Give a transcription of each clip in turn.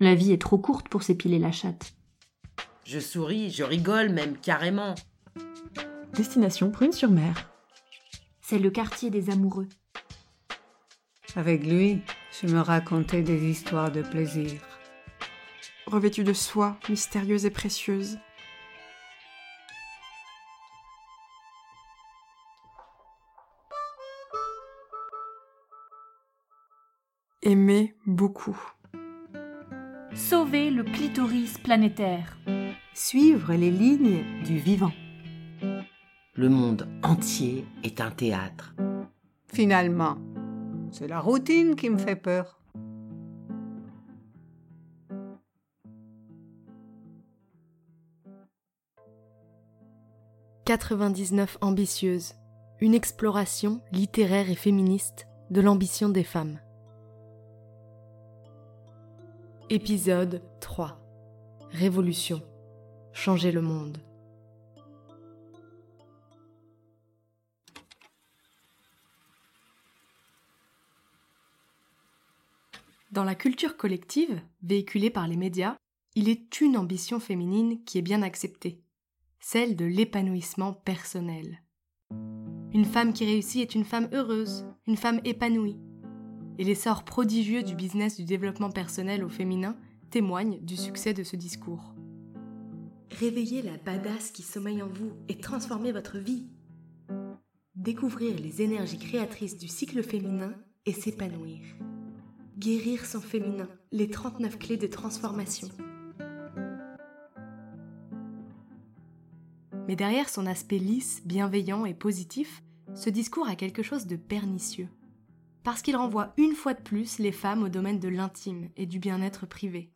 La vie est trop courte pour s'épiler la chatte. Je souris, je rigole même carrément. Destination Prune-sur-Mer. C'est le quartier des amoureux. Avec lui, je me racontais des histoires de plaisir. Revêtue de soie, mystérieuse et précieuse. Aimer beaucoup. Sauver le clitoris planétaire. Suivre les lignes du vivant. Le monde entier est un théâtre. Finalement, c'est la routine qui me fait peur. « 99 ambitieuses, une exploration littéraire et féministe de l'ambition des femmes. Épisode 3 Révolution. Changer le monde. Dans la culture collective, véhiculée par les médias, il est une ambition féminine qui est bien acceptée, celle de l'épanouissement personnel. Une femme qui réussit est une femme heureuse, une femme épanouie. Et l'essor prodigieux du business du développement personnel au féminin témoigne du succès de ce discours. Réveillez la badass qui sommeille en vous et transformez votre vie. Découvrir les énergies créatrices du cycle féminin et s'épanouir. Guérir son féminin, les 39 clés de transformation. Mais derrière son aspect lisse, bienveillant et positif, ce discours a quelque chose de pernicieux. Parce qu'il renvoie une fois de plus les femmes au domaine de l'intime et du bien-être privé.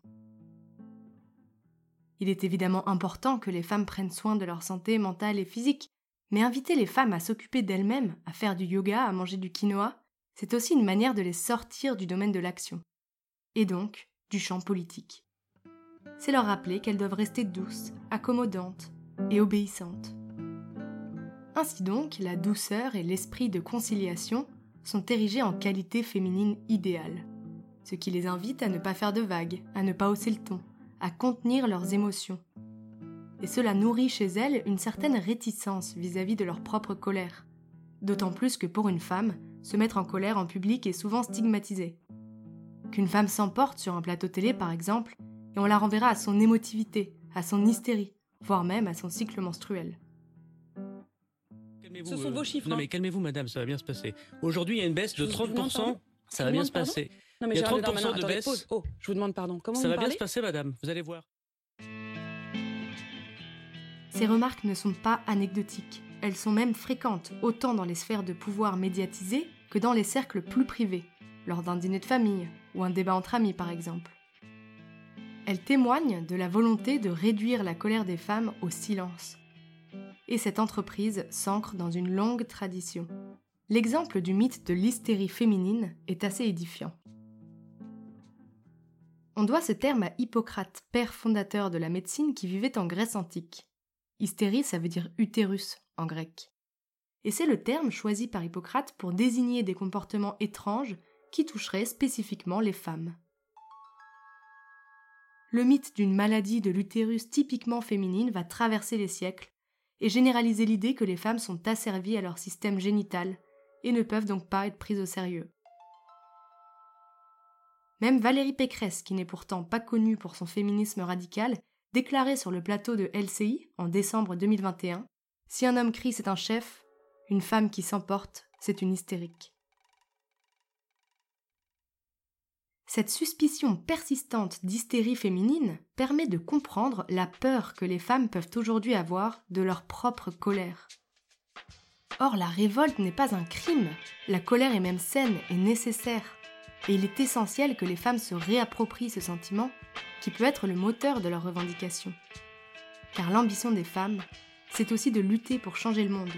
Il est évidemment important que les femmes prennent soin de leur santé mentale et physique, mais inviter les femmes à s'occuper d'elles-mêmes, à faire du yoga, à manger du quinoa, c'est aussi une manière de les sortir du domaine de l'action, et donc du champ politique. C'est leur rappeler qu'elles doivent rester douces, accommodantes et obéissantes. Ainsi donc, la douceur et l'esprit de conciliation sont érigés en qualité féminine idéale, ce qui les invite à ne pas faire de vagues, à ne pas hausser le ton, à contenir leurs émotions. Et cela nourrit chez elles une certaine réticence vis-à-vis de leur propre colère. D'autant plus que pour une femme, se mettre en colère en public est souvent stigmatisé. Qu'une femme s'emporte sur un plateau télé, par exemple, et on la renverra à son émotivité, à son hystérie, voire même à son cycle menstruel. Ce sont vos chiffres. Non, mais calmez-vous, madame, ça va bien se passer. Aujourd'hui, il y a une baisse de 30%, ça va bien se passer. Non, mais Il y a Gérald 30% Darmanin, de attendez, baisse. pause. Oh, je vous demande pardon. Comment Ça vous va bien se passer, madame, vous allez voir. Ces remarques ne sont pas anecdotiques, elles sont même fréquentes, autant dans les sphères de pouvoir médiatisées que dans les cercles plus privés, lors d'un dîner de famille ou un débat entre amis par exemple. Elles témoignent de la volonté de réduire la colère des femmes au silence. Et cette entreprise s'ancre dans une longue tradition. L'exemple du mythe de l'hystérie féminine est assez édifiant. On doit ce terme à Hippocrate, père fondateur de la médecine qui vivait en Grèce antique. Hystérie, ça veut dire utérus en grec. Et c'est le terme choisi par Hippocrate pour désigner des comportements étranges qui toucheraient spécifiquement les femmes. Le mythe d'une maladie de l'utérus typiquement féminine va traverser les siècles et généraliser l'idée que les femmes sont asservies à leur système génital et ne peuvent donc pas être prises au sérieux. Même Valérie Pécresse, qui n'est pourtant pas connue pour son féminisme radical, déclarait sur le plateau de LCI en décembre 2021 Si un homme crie c'est un chef, une femme qui s'emporte c'est une hystérique. Cette suspicion persistante d'hystérie féminine permet de comprendre la peur que les femmes peuvent aujourd'hui avoir de leur propre colère. Or, la révolte n'est pas un crime, la colère est même saine et nécessaire, et il est essentiel que les femmes se réapproprient ce sentiment qui peut être le moteur de leurs revendications. Car l'ambition des femmes, c'est aussi de lutter pour changer le monde.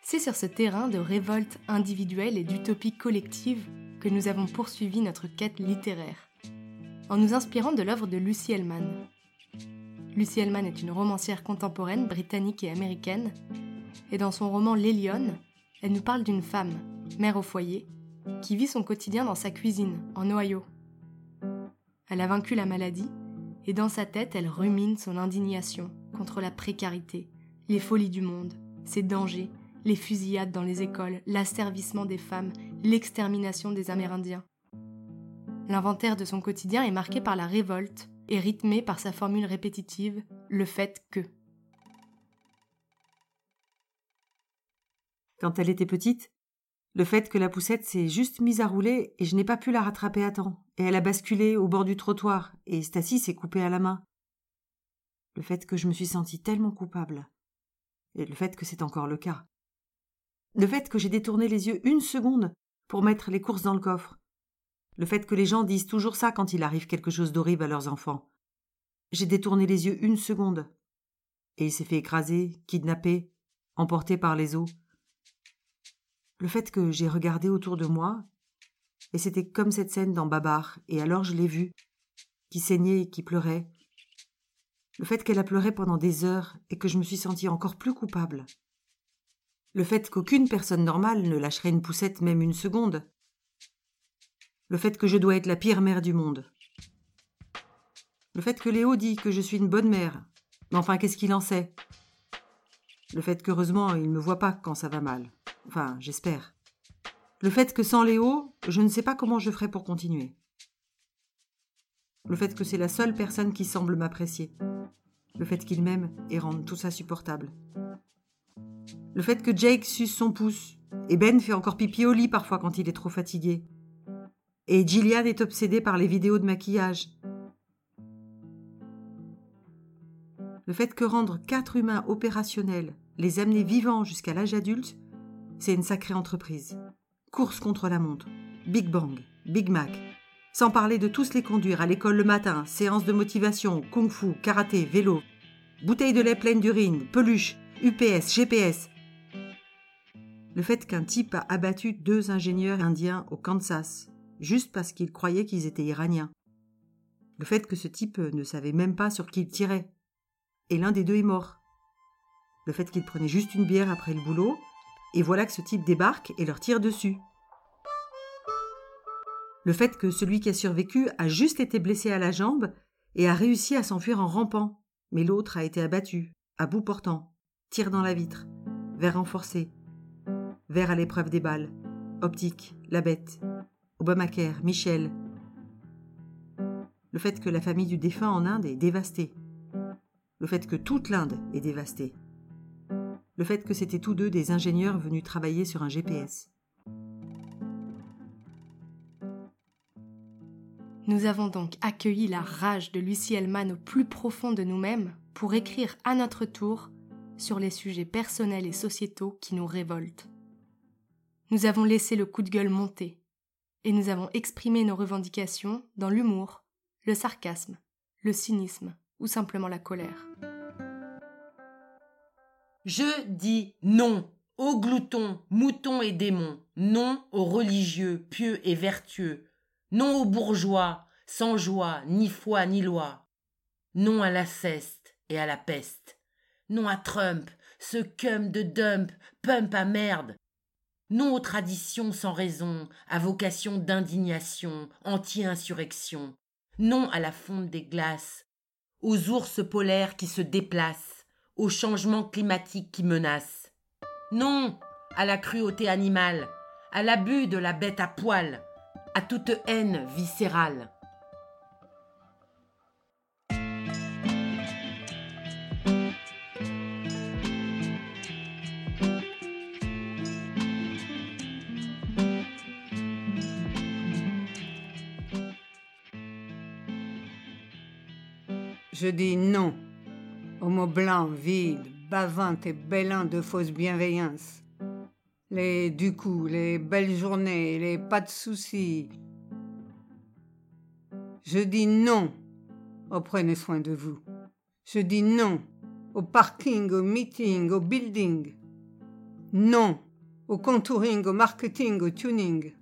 C'est sur ce terrain de révolte individuelle et d'utopie collective que nous avons poursuivi notre quête littéraire, en nous inspirant de l'œuvre de Lucy Hellman. Lucy Hellman est une romancière contemporaine britannique et américaine, et dans son roman Les Lionnes, elle nous parle d'une femme, mère au foyer, qui vit son quotidien dans sa cuisine, en Ohio. Elle a vaincu la maladie, et dans sa tête, elle rumine son indignation contre la précarité, les folies du monde, ses dangers, les fusillades dans les écoles, l'asservissement des femmes, l'extermination des Amérindiens. L'inventaire de son quotidien est marqué par la révolte et rythmé par sa formule répétitive, le fait que. Quand elle était petite, le fait que la poussette s'est juste mise à rouler et je n'ai pas pu la rattraper à temps, et elle a basculé au bord du trottoir, et Stacy s'est coupée à la main. Le fait que je me suis sentie tellement coupable. Et le fait que c'est encore le cas. Le fait que j'ai détourné les yeux une seconde pour mettre les courses dans le coffre. Le fait que les gens disent toujours ça quand il arrive quelque chose d'horrible à leurs enfants. J'ai détourné les yeux une seconde. Et il s'est fait écraser, kidnapper, emporté par les eaux. Le fait que j'ai regardé autour de moi, et c'était comme cette scène dans Babar, et alors je l'ai vue, qui saignait et qui pleurait. Le fait qu'elle a pleuré pendant des heures et que je me suis sentie encore plus coupable. Le fait qu'aucune personne normale ne lâcherait une poussette même une seconde. Le fait que je dois être la pire mère du monde. Le fait que Léo dit que je suis une bonne mère. Mais enfin, qu'est-ce qu'il en sait? Le fait qu'heureusement, il ne me voit pas quand ça va mal. Enfin, j'espère. Le fait que sans Léo, je ne sais pas comment je ferai pour continuer. Le fait que c'est la seule personne qui semble m'apprécier. Le fait qu'il m'aime et rende tout ça supportable. Le fait que Jake suce son pouce. Et Ben fait encore pipi au lit parfois quand il est trop fatigué. Et Gillian est obsédée par les vidéos de maquillage. Le fait que rendre quatre humains opérationnels, les amener vivants jusqu'à l'âge adulte, c'est une sacrée entreprise. Course contre la montre, Big Bang, Big Mac. Sans parler de tous les conduire à l'école le matin, séance de motivation, kung-fu, karaté, vélo, bouteille de lait pleine d'urine, peluche, UPS, GPS. Le fait qu'un type a abattu deux ingénieurs indiens au Kansas, juste parce qu'il croyait qu'ils étaient iraniens. Le fait que ce type ne savait même pas sur qui il tirait. Et l'un des deux est mort. Le fait qu'il prenait juste une bière après le boulot, et voilà que ce type débarque et leur tire dessus. Le fait que celui qui a survécu a juste été blessé à la jambe et a réussi à s'enfuir en rampant, mais l'autre a été abattu, à bout portant, tir dans la vitre, verre renforcé, verre à l'épreuve des balles, optique, la bête, Obamacare, Michel. Le fait que la famille du défunt en Inde est dévastée. Le fait que toute l'Inde est dévastée le fait que c'était tous deux des ingénieurs venus travailler sur un GPS. Nous avons donc accueilli la rage de Lucie Hellman au plus profond de nous-mêmes pour écrire à notre tour sur les sujets personnels et sociétaux qui nous révoltent. Nous avons laissé le coup de gueule monter et nous avons exprimé nos revendications dans l'humour, le sarcasme, le cynisme ou simplement la colère. Je dis non aux gloutons, moutons et démons, non aux religieux, pieux et vertueux, non aux bourgeois, sans joie, ni foi, ni loi, non à la ceste et à la peste, non à Trump, ce cum de dump, pump à merde, non aux traditions sans raison, à vocation d'indignation, anti-insurrection, non à la fonte des glaces, aux ours polaires qui se déplacent, au changement climatique qui menace. Non à la cruauté animale, à l'abus de la bête à poil, à toute haine viscérale. Je dis non aux mots blancs, vides, bavantes et bêlants de fausse bienveillance. Les du coup, les belles journées, les pas de soucis. Je dis non au prenez soin de vous. Je dis non au parking, au meeting, au building. Non au contouring, au marketing, au tuning.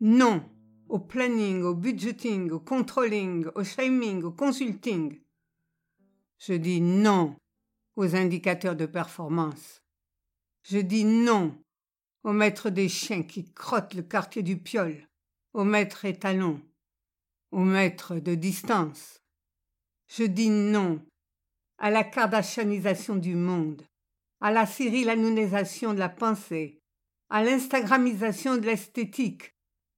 Non au planning, au budgeting, au controlling, au shaming, au consulting. Je dis non aux indicateurs de performance. Je dis non aux maîtres des chiens qui crottent le quartier du piole, aux maîtres étalons. au maître de distance. Je dis non à la kardashianisation du monde, à la cyrillanounisation de la pensée, à l'instagramisation de l'esthétique,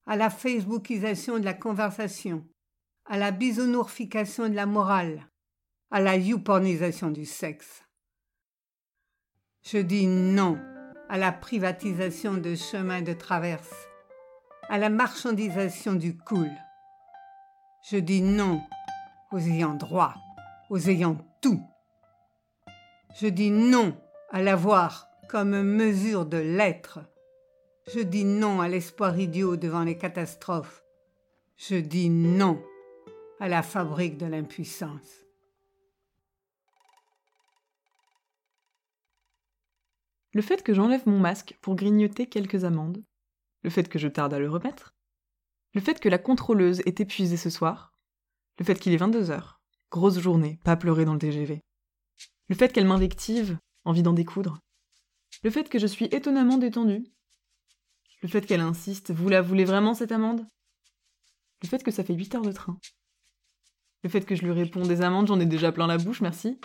à la facebookisation de la conversation, à la bisounourification de la morale, à la youpornisation du sexe. Je dis non à la privatisation de chemins de traverse, à la marchandisation du cool. Je dis non aux ayants droit, aux ayants tout. Je dis non à l'avoir comme mesure de l'être. Je dis non à l'espoir idiot devant les catastrophes. Je dis non à la fabrique de l'impuissance. Le fait que j'enlève mon masque pour grignoter quelques amandes, le fait que je tarde à le remettre, le fait que la contrôleuse est épuisée ce soir, le fait qu'il est 22 heures, grosse journée, pas pleurer dans le TGV, le fait qu'elle m'invective, envie d'en découdre, le fait que je suis étonnamment détendue, le fait qu'elle insiste, vous la voulez vraiment cette amende Le fait que ça fait 8 heures de train. Le fait que je lui réponds des amandes, j'en ai déjà plein la bouche, merci.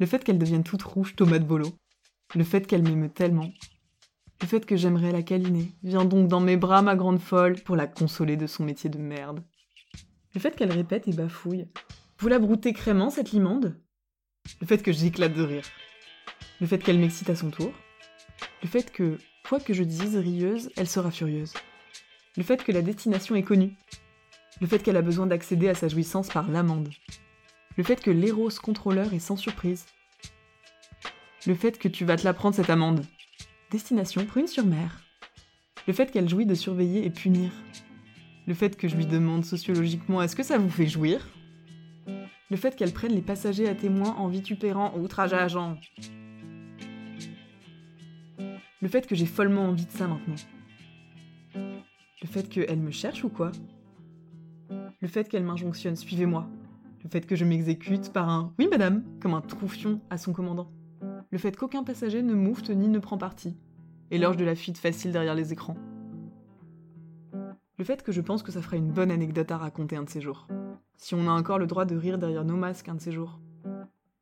Le fait qu'elle devienne toute rouge, tomate bolo. Le fait qu'elle m'émeut tellement. Le fait que j'aimerais la câliner. Viens donc dans mes bras, ma grande folle, pour la consoler de son métier de merde. Le fait qu'elle répète et bafouille. Vous la broutez crément, cette limande Le fait que j'éclate de rire. Le fait qu'elle m'excite à son tour. Le fait que, quoi que je dise rieuse, elle sera furieuse. Le fait que la destination est connue. Le fait qu'elle a besoin d'accéder à sa jouissance par l'amende. Le fait que l'éros contrôleur est sans surprise. Le fait que tu vas te la prendre cette amende. Destination Prune-sur-Mer. Le fait qu'elle jouit de surveiller et punir. Le fait que je lui demande sociologiquement est-ce que ça vous fait jouir? Le fait qu'elle prenne les passagers à témoin en vitupérant outrage à agent. Le fait que j'ai follement envie de ça maintenant. Le fait qu'elle me cherche ou quoi? Le fait qu'elle m'injonctionne suivez-moi. Le fait que je m'exécute par un oui madame comme un troufion à son commandant le fait qu'aucun passager ne moufte ni ne prend parti, et l'orge de la fuite facile derrière les écrans. Le fait que je pense que ça ferait une bonne anecdote à raconter un de ces jours, si on a encore le droit de rire derrière nos masques un de ces jours.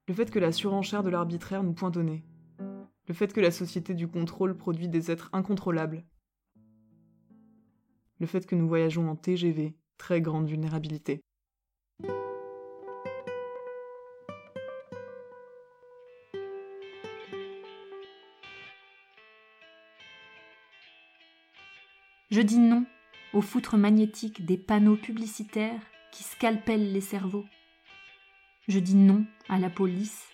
Le fait que la surenchère de l'arbitraire nous pointe. Le fait que la société du contrôle produit des êtres incontrôlables. Le fait que nous voyageons en TGV, très grande vulnérabilité. Je dis non aux foutres magnétiques des panneaux publicitaires qui scalpellent les cerveaux. Je dis non à la police.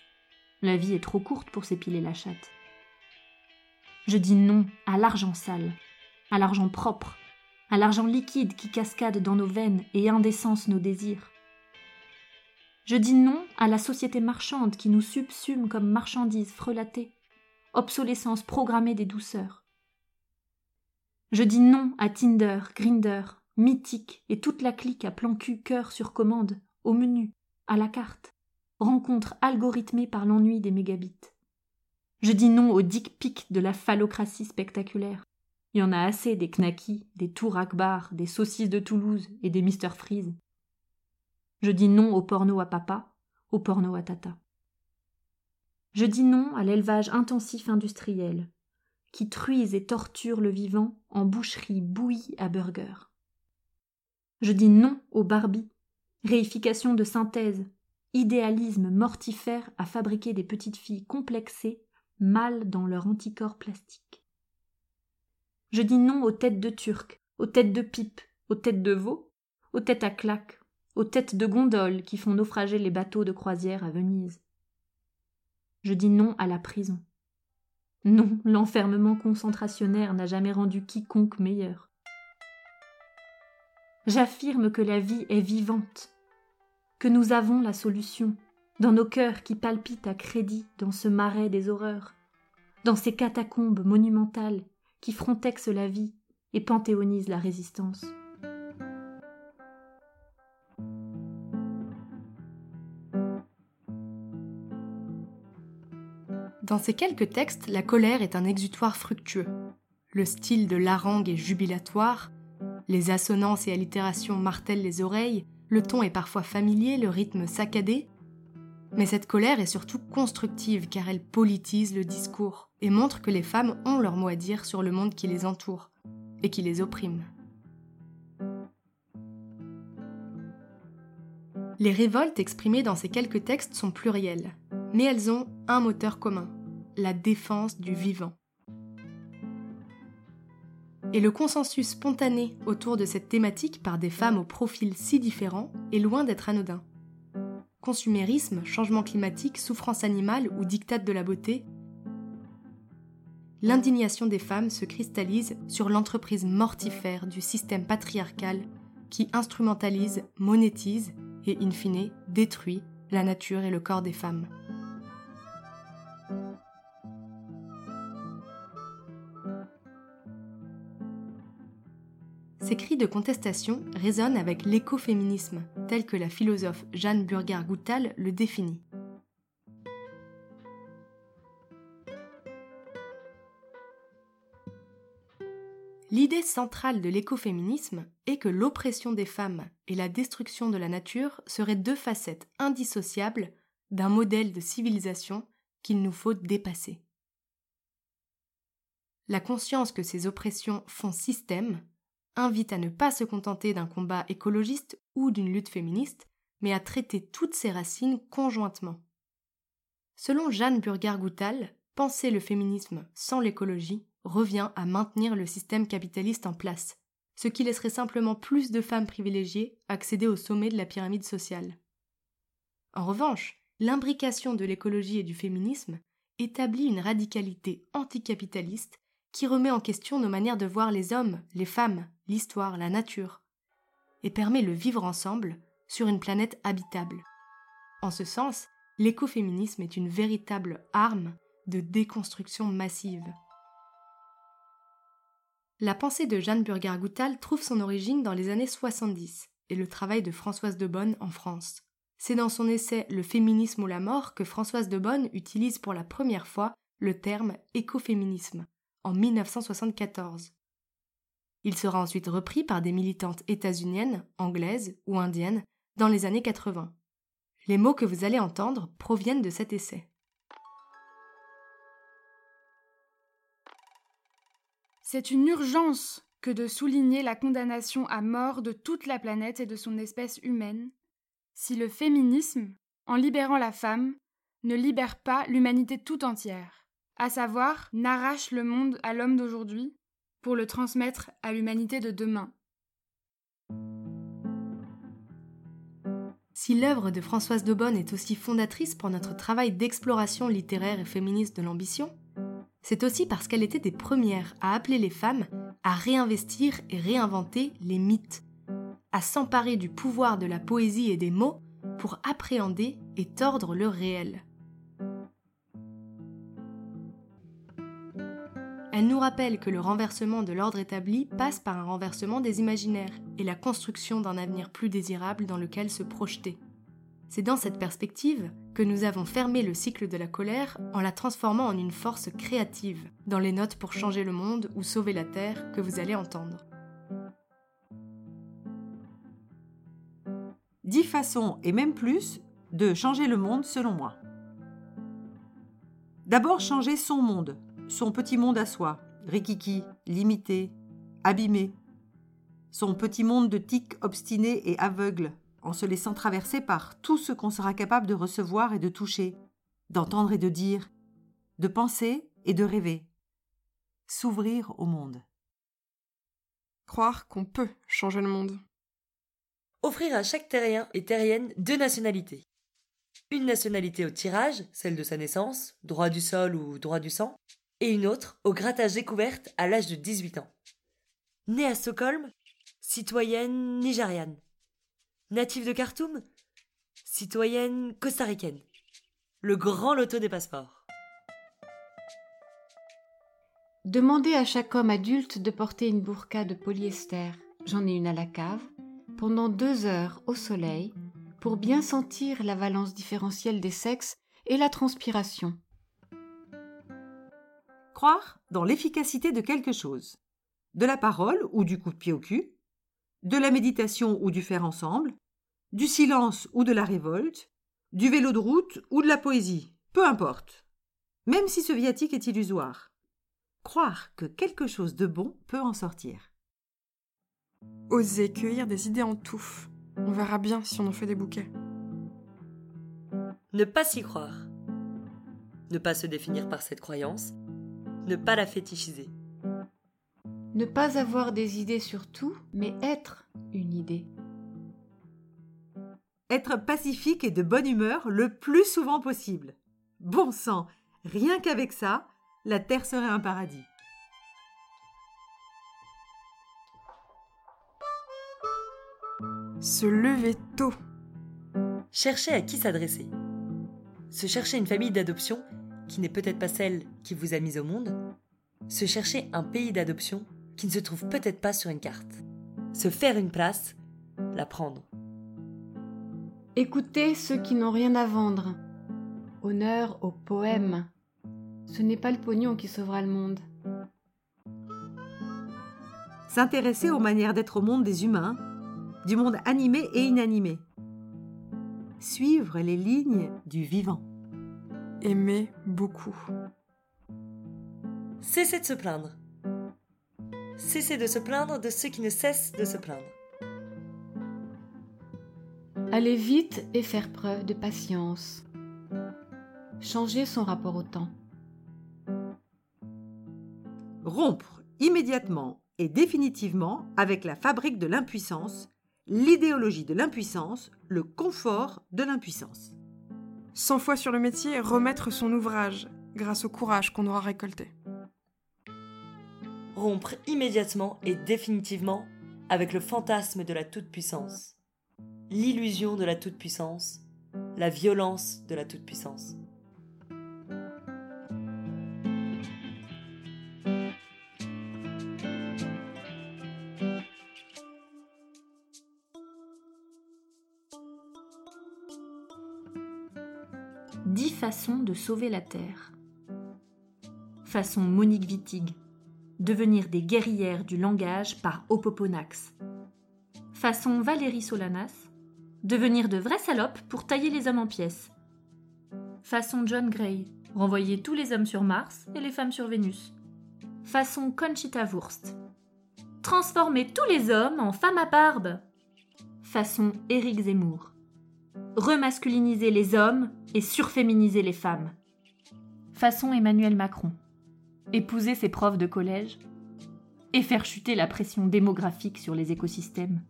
La vie est trop courte pour s'épiler la chatte. Je dis non à l'argent sale, à l'argent propre, à l'argent liquide qui cascade dans nos veines et indécence nos désirs. Je dis non à la société marchande qui nous subsume comme marchandises frelatées, obsolescence programmée des douceurs. Je dis non à Tinder, Grinder, Mythique et toute la clique à plan cul cœur sur commande, au menu, à la carte. Rencontre algorithmée par l'ennui des mégabits. Je dis non au dick pic de la phallocratie spectaculaire. Il y en a assez des knackis, des tours akbar, des saucisses de Toulouse et des Mister Freeze. Je dis non au porno à papa, au porno à tata. Je dis non à l'élevage intensif industriel, qui truise et torture le vivant en boucherie bouillie à burger. Je dis non au Barbie, réification de synthèse, idéalisme mortifère à fabriquer des petites filles complexées, mal dans leur anticorps plastique. Je dis non aux têtes de turc, aux têtes de pipe, aux têtes de veau, aux têtes à claques, aux têtes de gondoles qui font naufrager les bateaux de croisière à Venise. Je dis non à la prison. Non, l'enfermement concentrationnaire n'a jamais rendu quiconque meilleur. J'affirme que la vie est vivante, que nous avons la solution, dans nos cœurs qui palpitent à crédit dans ce marais des horreurs, dans ces catacombes monumentales qui frontexent la vie et panthéonisent la résistance. Dans ces quelques textes, la colère est un exutoire fructueux. Le style de l'harangue est jubilatoire, Les assonances et allitérations martèlent les oreilles, le ton est parfois familier, le rythme saccadé. Mais cette colère est surtout constructive car elle politise le discours et montre que les femmes ont leur mot à dire sur le monde qui les entoure et qui les opprime. Les révoltes exprimées dans ces quelques textes sont plurielles, mais elles ont un moteur commun, la défense du vivant. Et le consensus spontané autour de cette thématique par des femmes au profil si différent est loin d'être anodin. Consumérisme, changement climatique, souffrance animale ou dictate de la beauté, l'indignation des femmes se cristallise sur l'entreprise mortifère du système patriarcal qui instrumentalise, monétise et, in fine, détruit la nature et le corps des femmes. Ces cris de contestation résonnent avec l'écoféminisme, tel que la philosophe Jeanne Burger-Goutal le définit. L'idée centrale de l'écoféminisme est que l'oppression des femmes et la destruction de la nature seraient deux facettes indissociables d'un modèle de civilisation qu'il nous faut dépasser. La conscience que ces oppressions font système invite à ne pas se contenter d'un combat écologiste ou d'une lutte féministe, mais à traiter toutes ces racines conjointement. Selon Jeanne Burger-Goutal, penser le féminisme sans l'écologie revient à maintenir le système capitaliste en place, ce qui laisserait simplement plus de femmes privilégiées accéder au sommet de la pyramide sociale. En revanche, l'imbrication de l'écologie et du féminisme établit une radicalité anticapitaliste qui remet en question nos manières de voir les hommes, les femmes, l'histoire, la nature, et permet le vivre ensemble sur une planète habitable. En ce sens, l'écoféminisme est une véritable arme de déconstruction massive. La pensée de Jeanne Burger-Goutal trouve son origine dans les années 70 et le travail de Françoise de Bonne en France. C'est dans son essai Le féminisme ou la mort que Françoise de Bonne utilise pour la première fois le terme écoféminisme en 1974. Il sera ensuite repris par des militantes états-uniennes, anglaises ou indiennes dans les années 80. Les mots que vous allez entendre proviennent de cet essai. C'est une urgence que de souligner la condamnation à mort de toute la planète et de son espèce humaine, si le féminisme, en libérant la femme, ne libère pas l'humanité tout entière à savoir n'arrache le monde à l'homme d'aujourd'hui pour le transmettre à l'humanité de demain. Si l'œuvre de Françoise de Bonne est aussi fondatrice pour notre travail d'exploration littéraire et féministe de l'ambition, c'est aussi parce qu'elle était des premières à appeler les femmes à réinvestir et réinventer les mythes, à s'emparer du pouvoir de la poésie et des mots pour appréhender et tordre le réel. Elle nous rappelle que le renversement de l'ordre établi passe par un renversement des imaginaires et la construction d'un avenir plus désirable dans lequel se projeter. C'est dans cette perspective que nous avons fermé le cycle de la colère en la transformant en une force créative dans les notes pour changer le monde ou sauver la Terre que vous allez entendre. Dix façons, et même plus, de changer le monde selon moi. D'abord changer son monde, son petit monde à soi, rikiki, limité, abîmé. Son petit monde de tics obstinés et aveugles, en se laissant traverser par tout ce qu'on sera capable de recevoir et de toucher, d'entendre et de dire, de penser et de rêver. S'ouvrir au monde. Croire qu'on peut changer le monde. Offrir à chaque terrien et terrienne deux nationalités. Une nationalité au tirage, celle de sa naissance, droit du sol ou droit du sang, et une autre au grattage découverte à l'âge de 18 ans. Née à Stockholm, citoyenne nigériane. Native de Khartoum, citoyenne costaricaine. Le grand loto des passeports. Demandez à chaque homme adulte de porter une burqa de polyester, j'en ai une à la cave, pendant deux heures au soleil, pour bien sentir la valence différentielle des sexes et la transpiration croire dans l'efficacité de quelque chose. De la parole ou du coup de pied au cul, de la méditation ou du faire ensemble, du silence ou de la révolte, du vélo de route ou de la poésie, peu importe. Même si ce viatique est illusoire. Croire que quelque chose de bon peut en sortir. Oser cueillir des idées en touffe. On verra bien si on en fait des bouquets. Ne pas s'y croire. Ne pas se définir par cette croyance. Ne pas la fétichiser. Ne pas avoir des idées sur tout, mais être une idée. Être pacifique et de bonne humeur le plus souvent possible. Bon sang, rien qu'avec ça, la Terre serait un paradis. Se lever tôt. Chercher à qui s'adresser. Se chercher une famille d'adoption qui n'est peut-être pas celle qui vous a mise au monde. Se chercher un pays d'adoption qui ne se trouve peut-être pas sur une carte. Se faire une place, la prendre. Écoutez ceux qui n'ont rien à vendre. Honneur au poème. Ce n'est pas le pognon qui sauvera le monde. S'intéresser aux manières d'être au monde des humains, du monde animé et inanimé. Suivre les lignes du vivant. Aimer beaucoup. Cessez de se plaindre. Cessez de se plaindre de ceux qui ne cessent de se plaindre. Aller vite et faire preuve de patience. Changer son rapport au temps. Rompre immédiatement et définitivement avec la fabrique de l'impuissance, l'idéologie de l'impuissance, le confort de l'impuissance. Cent fois sur le métier, remettre son ouvrage, grâce au courage qu'on aura récolté. Rompre immédiatement et définitivement avec le fantasme de la toute-puissance, l'illusion de la toute-puissance, la violence de la toute-puissance. Dix façons de sauver la Terre. Façon Monique Wittig. Devenir des guerrières du langage par Opoponax. Façon Valérie Solanas. Devenir de vraies salopes pour tailler les hommes en pièces. Façon John Gray. Renvoyer tous les hommes sur Mars et les femmes sur Vénus. Façon Conchita Wurst. Transformer tous les hommes en femmes à barbe. Façon Éric Zemmour remasculiniser les hommes et surféminiser les femmes. Façon Emmanuel Macron. Épouser ses profs de collège et faire chuter la pression démographique sur les écosystèmes.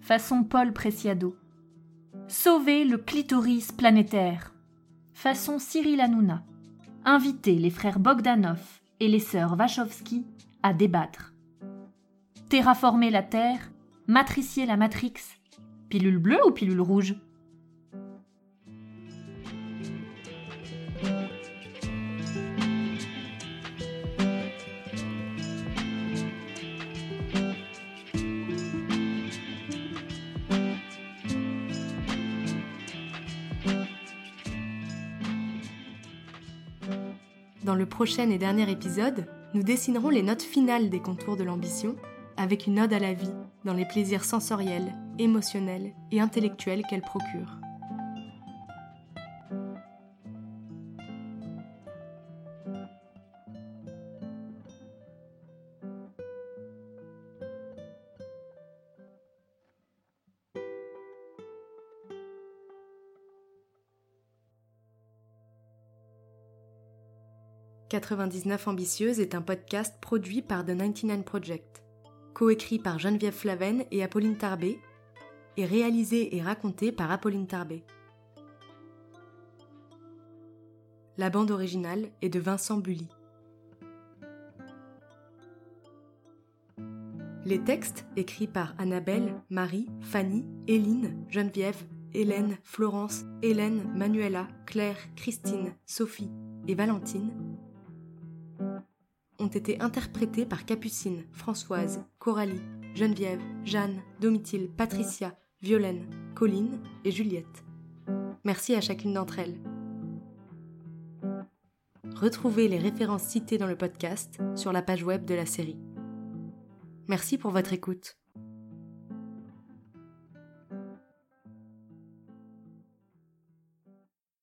Façon Paul Preciado. Sauver le clitoris planétaire. Façon Cyril Hanouna. Inviter les frères Bogdanov et les sœurs Wachowski à débattre. Terraformer la Terre, matricier la Matrix Pilule bleue ou pilule rouge Dans le prochain et dernier épisode, nous dessinerons les notes finales des contours de l'ambition avec une ode à la vie dans les plaisirs sensoriels, émotionnels et intellectuels qu'elle procure. « 99 Ambitieuse est un podcast produit par The 99 Project coécrit par Geneviève Flaven et Apolline Tarbé, et réalisé et raconté par Apolline Tarbé. La bande originale est de Vincent Bully. Les textes écrits par Annabelle, Marie, Fanny, Éline, Geneviève, Hélène, Florence, Hélène, Manuela, Claire, Christine, Sophie et Valentine ont été interprétés par Capucine, Françoise, Coralie, Geneviève, Jeanne, Domitil, Patricia, Violaine, Colline et Juliette. Merci à chacune d'entre elles. Retrouvez les références citées dans le podcast sur la page web de la série. Merci pour votre écoute.